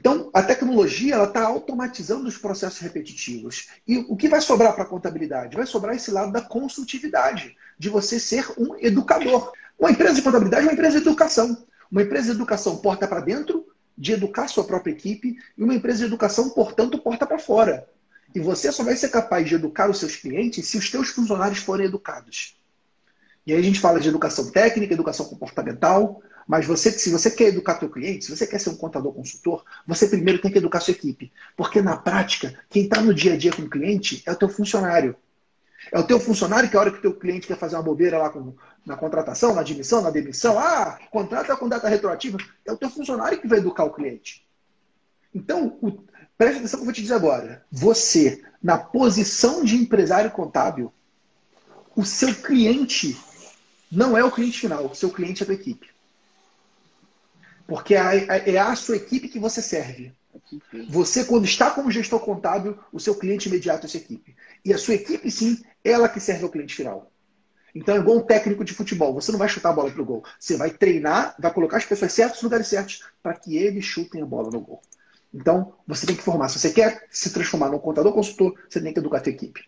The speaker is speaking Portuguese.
Então, a tecnologia ela está automatizando os processos repetitivos. E o que vai sobrar para a contabilidade? Vai sobrar esse lado da consultividade, de você ser um educador. Uma empresa de contabilidade é uma empresa de educação. Uma empresa de educação porta para dentro, de educar sua própria equipe, e uma empresa de educação, portanto, porta para fora. E você só vai ser capaz de educar os seus clientes se os seus funcionários forem educados. E aí a gente fala de educação técnica, educação comportamental, mas você, se você quer educar seu cliente, se você quer ser um contador consultor, você primeiro tem que educar sua equipe. Porque na prática, quem está no dia a dia com o cliente é o teu funcionário. É o teu funcionário que a hora que o teu cliente quer fazer uma bobeira lá com, na contratação, na admissão, na demissão, ah, contrata com data retroativa, é o teu funcionário que vai educar o cliente. Então, o, preste atenção que eu vou te dizer agora. Você, na posição de empresário contábil, o seu cliente não é o cliente final, o seu cliente é a tua equipe. Porque é a sua equipe que você serve. Você, quando está como gestor contábil, o seu cliente imediato é a sua equipe. E a sua equipe, sim, ela que serve ao cliente final. Então é igual um técnico de futebol. Você não vai chutar a bola pro gol. Você vai treinar, vai colocar as pessoas certas nos lugares certos para que eles chutem a bola no gol. Então, você tem que formar. Se você quer se transformar num contador consultor, você tem que educar a sua equipe.